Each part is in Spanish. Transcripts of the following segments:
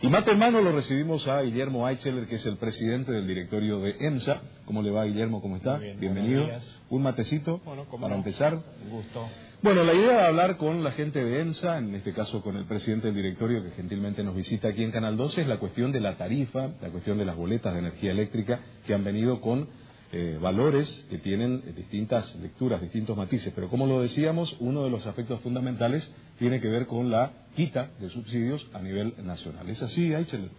Y mate en mano lo recibimos a Guillermo Eicheler, que es el presidente del directorio de EMSA. ¿Cómo le va, Guillermo? ¿Cómo está? Bien, Bienvenido. Un matecito Bueno, para no. empezar. Un gusto. Bueno, la idea de hablar con la gente de EMSA, en este caso con el presidente del directorio que gentilmente nos visita aquí en Canal 12, es la cuestión de la tarifa, la cuestión de las boletas de energía eléctrica que han venido con eh, valores que tienen eh, distintas lecturas, distintos matices. Pero como lo decíamos, uno de los aspectos fundamentales tiene que ver con la quita de subsidios a nivel nacional. ¿Es así, Aichel?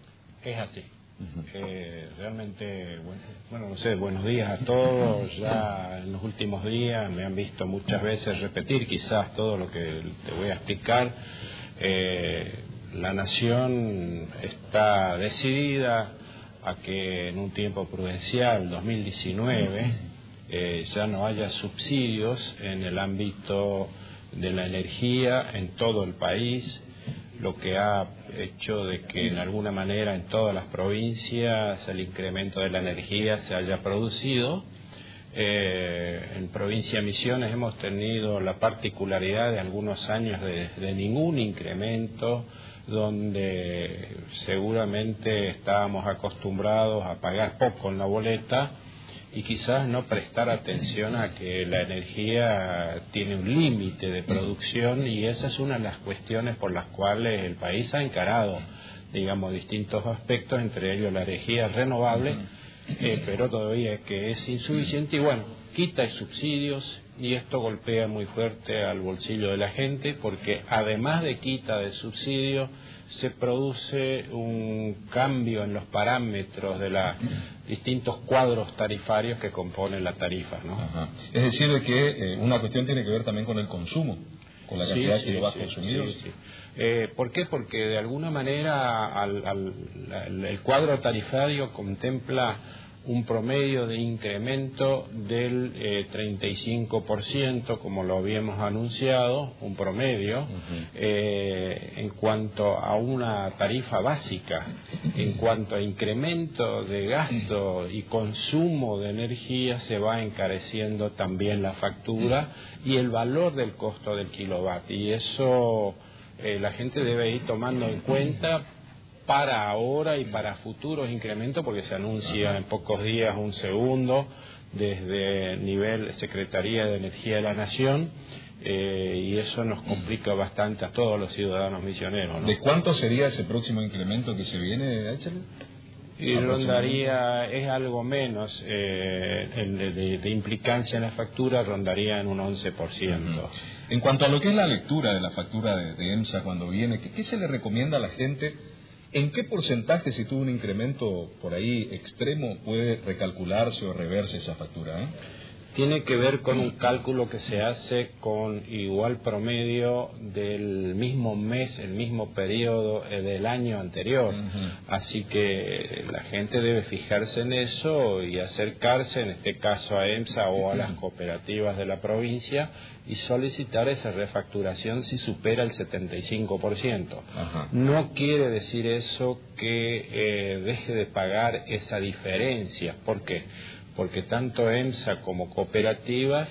Es así. Eh, realmente, bueno, bueno, no sé, buenos días a todos. Ya en los últimos días me han visto muchas veces repetir quizás todo lo que te voy a explicar. Eh, la nación está decidida a que en un tiempo prudencial, 2019, eh, ya no haya subsidios en el ámbito de la energía en todo el país, lo que ha hecho de que en alguna manera en todas las provincias el incremento de la energía se haya producido. Eh, en provincia de Misiones hemos tenido la particularidad de algunos años de, de ningún incremento, donde seguramente estábamos acostumbrados a pagar poco en la boleta y quizás no prestar atención a que la energía tiene un límite de producción y esa es una de las cuestiones por las cuales el país ha encarado, digamos, distintos aspectos, entre ellos la energía renovable, eh, pero todavía que es insuficiente y bueno, quita subsidios y esto golpea muy fuerte al bolsillo de la gente porque además de quita de subsidios se produce un cambio en los parámetros de los distintos cuadros tarifarios que componen la tarifa, ¿no? Ajá. Es decir, de que eh, una cuestión tiene que ver también con el consumo, con la cantidad sí, sí, consumidos. sí, sí. Eh, ¿Por qué? Porque de alguna manera al- al- al- el cuadro tarifario contempla un promedio de incremento del eh, 35%, como lo habíamos anunciado, un promedio, eh, en cuanto a una tarifa básica, en cuanto a incremento de gasto y consumo de energía, se va encareciendo también la factura y el valor del costo del kilovatio. Y eso eh, la gente debe ir tomando en cuenta para ahora y para futuros incrementos, porque se anuncia en pocos días un segundo desde nivel Secretaría de Energía de la Nación, eh, y eso nos complica bastante a todos los ciudadanos misioneros. ¿no? ¿De cuánto sería ese próximo incremento que se viene, Aichel? Y rondaría, es algo menos, eh, de, de- de implicancia en la factura rondaría en un 11%. En cuanto a lo que es la lectura de la factura de, de EMSA cuando viene, ¿qué, qué se le recomienda a la gente? ¿En qué porcentaje, si tuvo un incremento por ahí extremo, puede recalcularse o reverse esa factura? eh? Tiene que ver con un cálculo que se hace con igual promedio del mismo mes, el mismo periodo eh, del año anterior. Así que la gente debe fijarse en eso y acercarse, en este caso a EMSA o a las cooperativas de la provincia, y solicitar esa refacturación si supera el 75%. Ajá. No quiere decir eso que eh, deje de pagar esa diferencia. ¿Por qué? Porque tanto EMSA como cooperativas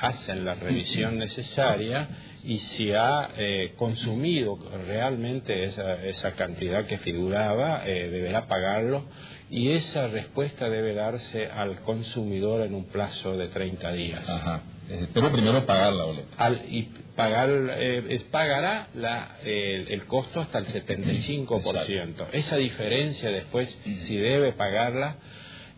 hacen la revisión necesaria y si ha eh, consumido realmente esa, esa cantidad que figuraba, eh, deberá pagarlo y esa respuesta debe darse al consumidor en un plazo de 30 días. Ajá. Eh, Pero primero pagar la boleta. Al, y pagar, eh, pagará la, eh, el costo hasta el 75%. Esa diferencia después, si debe pagarla,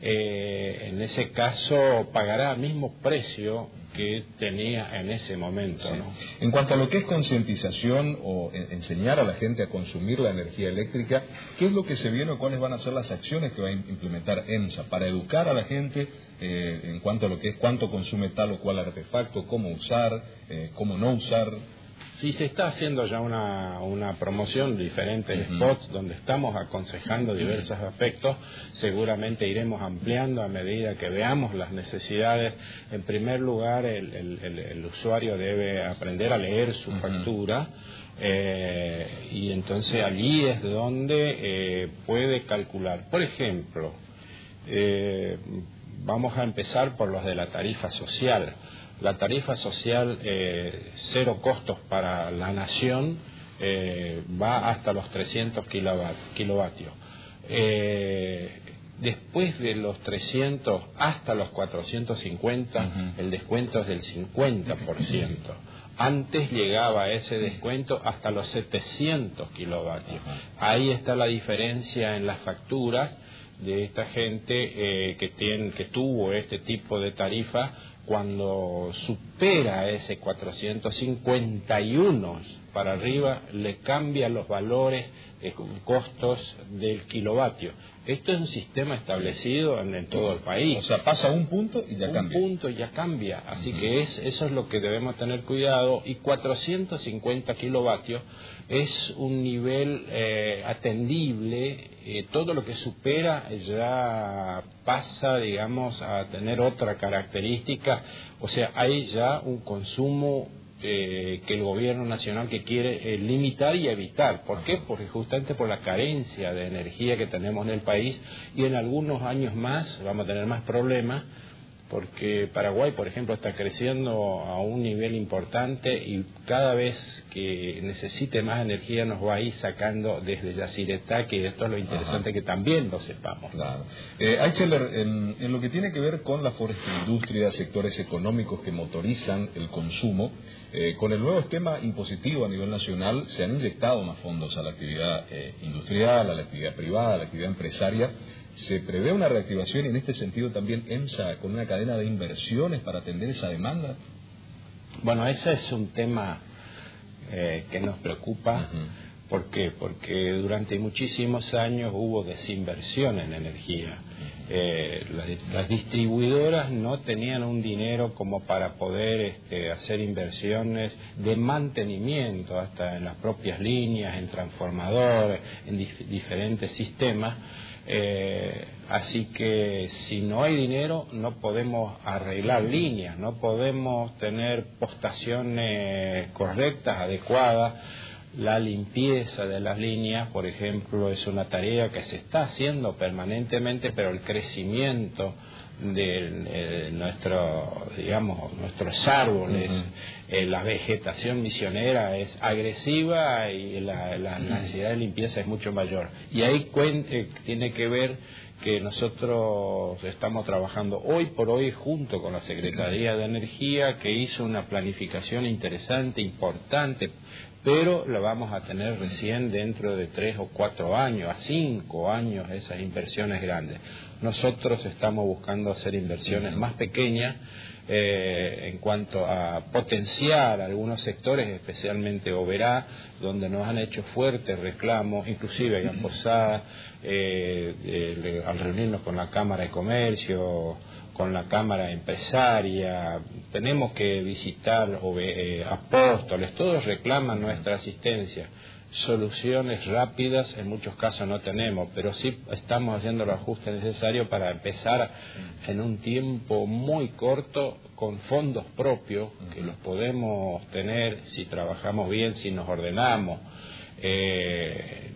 eh, en ese caso pagará el mismo precio que tenía en ese momento. Sí. ¿no? En cuanto a lo que es concientización o en- enseñar a la gente a consumir la energía eléctrica, ¿qué es lo que se viene o cuáles van a ser las acciones que va a im- implementar EMSA para educar a la gente eh, en cuanto a lo que es cuánto consume tal o cual artefacto, cómo usar, eh, cómo no usar? Sí, se está haciendo ya una, una promoción diferentes spots donde estamos aconsejando diversos aspectos. Seguramente iremos ampliando a medida que veamos las necesidades. En primer lugar, el, el- el- el usuario debe aprender a leer su factura. eh, y entonces allí es donde eh, puede calcular. Por ejemplo, eh, vamos a empezar por los de la tarifa social. La tarifa social, eh, cero costos para la nación, eh, va hasta los 300 kilovatios. Eh, después de los 300 hasta los 450, el descuento es del 50%. Antes llegaba ese descuento hasta los 700 kilovatios. Ahí está la diferencia en las facturas de esta gente eh, que, tiene, que tuvo este tipo de tarifa cuando supera ese 451 para arriba le cambia los valores eh, costos del kilovatio. Esto es un sistema establecido en, todo el país. O sea, pasa un punto y ya cambia. Un punto y ya cambia. Así que es, eso es lo que debemos tener cuidado. Y 450 kilovatios es un nivel eh, atendible. Eh, todo lo que supera ya pasa, digamos, a tener otra característica. O sea, hay ya un consumo eh, que el gobierno nacional que quiere eh, limitar y evitar. ¿Por qué? Porque justamente por la carencia de energía que tenemos en el país y en algunos años más vamos a tener más problemas porque Paraguay, por ejemplo, está creciendo a un nivel importante y cada vez que necesite más energía nos va a ir sacando desde Yacyretá, que esto es lo interesante que también lo sepamos. Claro. Eh, en, en, lo que tiene que ver con la industria, sectores económicos que motorizan el consumo, eh, con el nuevo esquema impositivo a nivel nacional se han inyectado más fondos a la actividad eh, industrial, a la actividad privada, a la actividad empresaria. ¿Se prevé una reactivación y en este sentido también EMSA con una cadena de inversiones para atender esa demanda? Bueno, ese es un tema eh, que nos preocupa. ¿Por qué? Porque durante muchísimos años hubo desinversión en energía. Eh, las, distribuidoras no tenían un dinero como para poder este, hacer inversiones de mantenimiento, hasta en las propias líneas, en transformadores, en diferentes sistemas. Eh, así que si no hay dinero no podemos arreglar líneas, no podemos tener postaciones correctas, adecuadas la limpieza de las líneas, por ejemplo, es una tarea que se está haciendo permanentemente, pero el crecimiento de, nuestro, digamos, nuestros árboles, eh, la vegetación misionera es agresiva y la, necesidad de limpieza es mucho mayor. Y ahí cuente, tiene que ver que nosotros estamos trabajando hoy por hoy junto con la Secretaría de Energía, que hizo una planificación interesante, importante, pero la vamos a tener recién dentro de tres o cuatro años, a cinco años esas inversiones grandes. Nosotros estamos buscando hacer inversiones más pequeñas eh, en cuanto a potenciar algunos sectores, especialmente Oberá, donde nos han hecho fuertes reclamos, inclusive en Posada, eh, al reunirnos con la Cámara de Comercio, con la Cámara Empresaria, tenemos que visitar eh, apóstoles, todos reclaman nuestra asistencia. Soluciones rápidas en muchos casos no tenemos, pero sí estamos haciendo los ajustes necesarios para empezar en un tiempo muy corto con fondos propios, que los podemos tener si trabajamos bien, si nos ordenamos. Eh,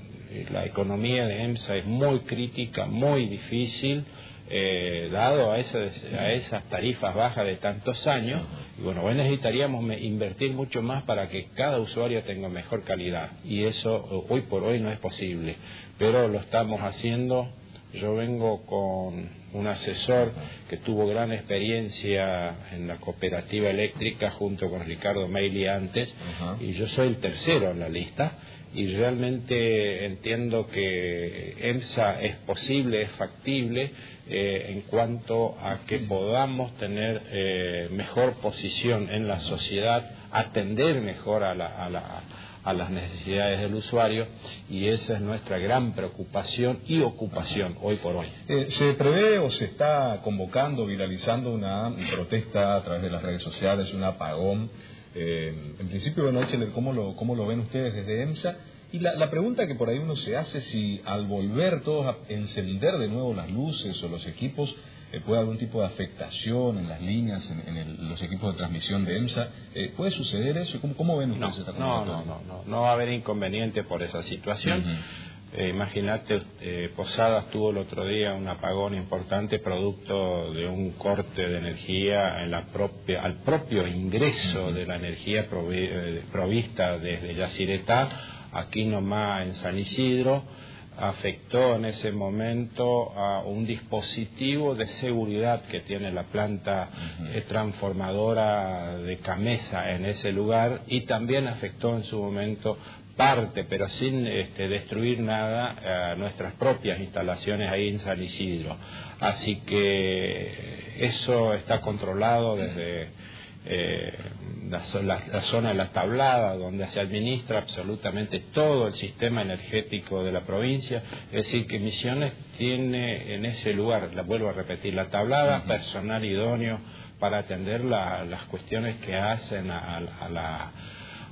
la economía de EMSA es muy crítica, muy difícil eh, dado a, a esas tarifas bajas de tantos años, y bueno, hoy necesitaríamos invertir mucho más para que cada usuario tenga mejor calidad, y eso hoy por hoy no es posible, pero lo estamos haciendo. Yo vengo con un asesor que tuvo gran experiencia en la cooperativa eléctrica junto con Ricardo Meili antes, y yo soy el tercero en la lista y realmente entiendo que EMSA es posible, es factible eh, en cuanto a que podamos tener eh, mejor posición en la sociedad, atender mejor a, las necesidades del usuario y esa es nuestra gran preocupación y ocupación hoy por hoy. Eh, ¿Se prevé o se está convocando, viralizando una protesta a través de las redes sociales, un apagón? Eh, en principio, bueno, ¿cómo lo, ¿cómo lo ven ustedes desde EMSA? Y la, pregunta que por ahí uno se hace, si al volver todos a encender de nuevo las luces o los equipos, eh, puede haber algún tipo de afectación en las líneas, en, los equipos de transmisión de EMSA. Eh, ¿Puede suceder eso? ¿Cómo, cómo ven ustedes no, esta no, no, no, no, no va a haber inconveniente por esa situación. Eh, Imagínate, eh, Posadas tuvo el otro día un apagón importante producto de un corte de energía en la propia, al propio ingreso de la energía eh, provista desde Yacyretá, aquí nomás en San Isidro, afectó en ese momento a un dispositivo de seguridad que tiene la planta eh, transformadora de Camesa en ese lugar y también afectó en su momento parte, pero sin este, destruir nada, a nuestras propias instalaciones ahí en San Isidro. Así que eso está controlado desde eh, la, la- la zona de la tablada, donde se administra absolutamente todo el sistema energético de la provincia. Es decir, que Misiones tiene en ese lugar, la vuelvo a repetir, la tablada, personal idóneo para atender la- las cuestiones que hacen a, a la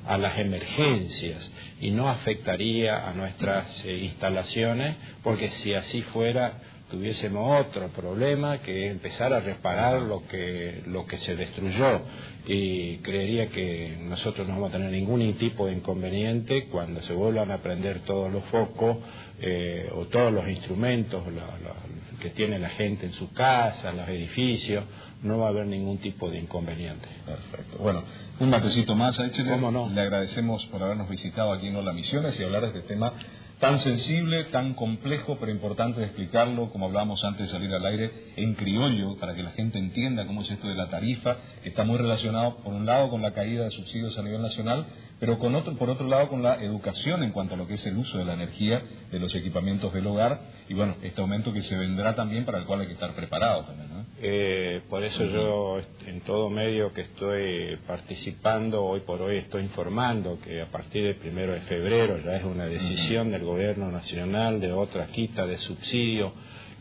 a las emergencias y no afectaría a nuestras eh, instalaciones porque si así fuera tuviésemos otro problema que empezar a reparar lo que lo que se destruyó. Y creería que nosotros no vamos a tener ningún tipo de inconveniente cuando se vuelvan a prender todos los focos eh, o todos los instrumentos la- la- que tiene la gente en su casa, en los edificios, no va a haber ningún tipo de inconveniente. Perfecto. Bueno, un matecito más, Aichele. ¿Cómo no? Le agradecemos por habernos visitado aquí en Hola Misiones y hablar de este tema tan sensible, tan complejo, pero importante de explicarlo, como hablábamos antes de salir al aire, en criollo, para que la gente entienda cómo es esto de la tarifa, que está muy relacionado, por un lado, con la caída de subsidios a nivel nacional, pero con otro, por otro lado, con la educación en cuanto a lo que es el uso de la energía de los equipamientos del hogar, y bueno, este aumento que se vendrá también, para el cual hay que estar preparado también, ¿no? Eh, por eso yo en todo medio que estoy participando, hoy por hoy estoy informando que a partir del primero de febrero ya es una decisión del gobierno nacional de otra quita de subsidio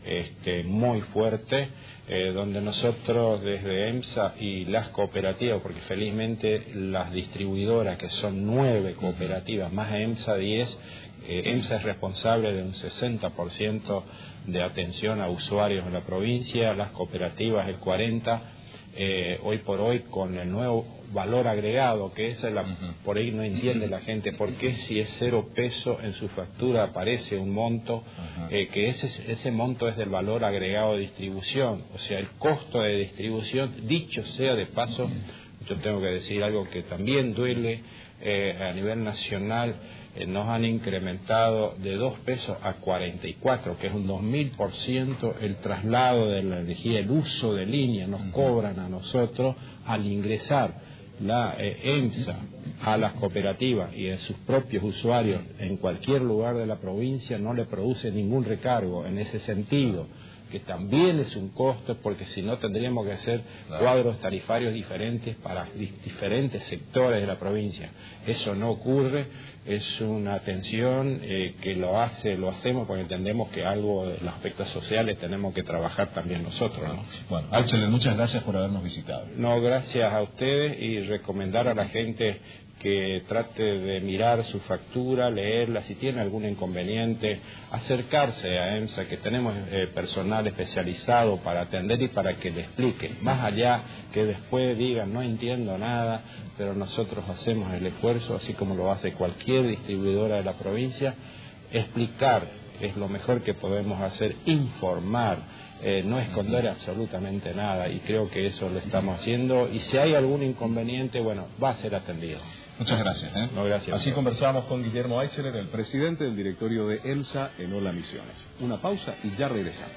este, muy fuerte, eh, donde nosotros desde EMSA y las cooperativas, porque felizmente las distribuidoras, que son nueve cooperativas, más EMSA 10, eh, EMSA es responsable de un 60% de atención a usuarios en la provincia, las cooperativas el 40%, eh, hoy por hoy con el nuevo valor agregado, que es la, por ahí no entiende la gente por qué si es cero peso en su factura aparece un monto, eh, que ese, ese monto es del valor agregado de distribución, o sea, el costo de distribución, dicho sea de paso, yo tengo que decir algo que también duele eh, a nivel nacional, eh, nos han incrementado de 2 pesos a 44, que es un 2000% el traslado de la energía, el uso de línea, nos cobran a nosotros al ingresar la eh, EMSA a las cooperativas y a sus propios usuarios en cualquier lugar de la provincia no le produce ningún recargo en ese sentido que también es un costo porque si no tendríamos que hacer cuadros tarifarios diferentes para di- diferentes sectores de la provincia. Eso no ocurre, es una atención eh, que lo hace, lo hacemos porque entendemos que algo de los aspectos sociales tenemos que trabajar también nosotros. ¿no? Bueno, Aichele, muchas gracias por habernos visitado. No, gracias a ustedes y recomendar a la gente que trate de mirar su factura, leerla, si tiene algún inconveniente, acercarse a EMSA, que tenemos eh, personal especializado para atender y para que le explique. Más allá que después digan, no entiendo nada, pero nosotros hacemos el esfuerzo, así como lo hace cualquier distribuidora de la provincia, explicar es lo mejor que podemos hacer, informar, eh, no esconder absolutamente nada y creo que eso lo estamos haciendo y si hay algún inconveniente, bueno, va a ser atendido. Muchas gracias. ¿eh? No, gracias. Así conversamos con Guillermo Aicheler, el presidente del directorio de ELSA en Hola Misiones. Una pausa y ya regresamos.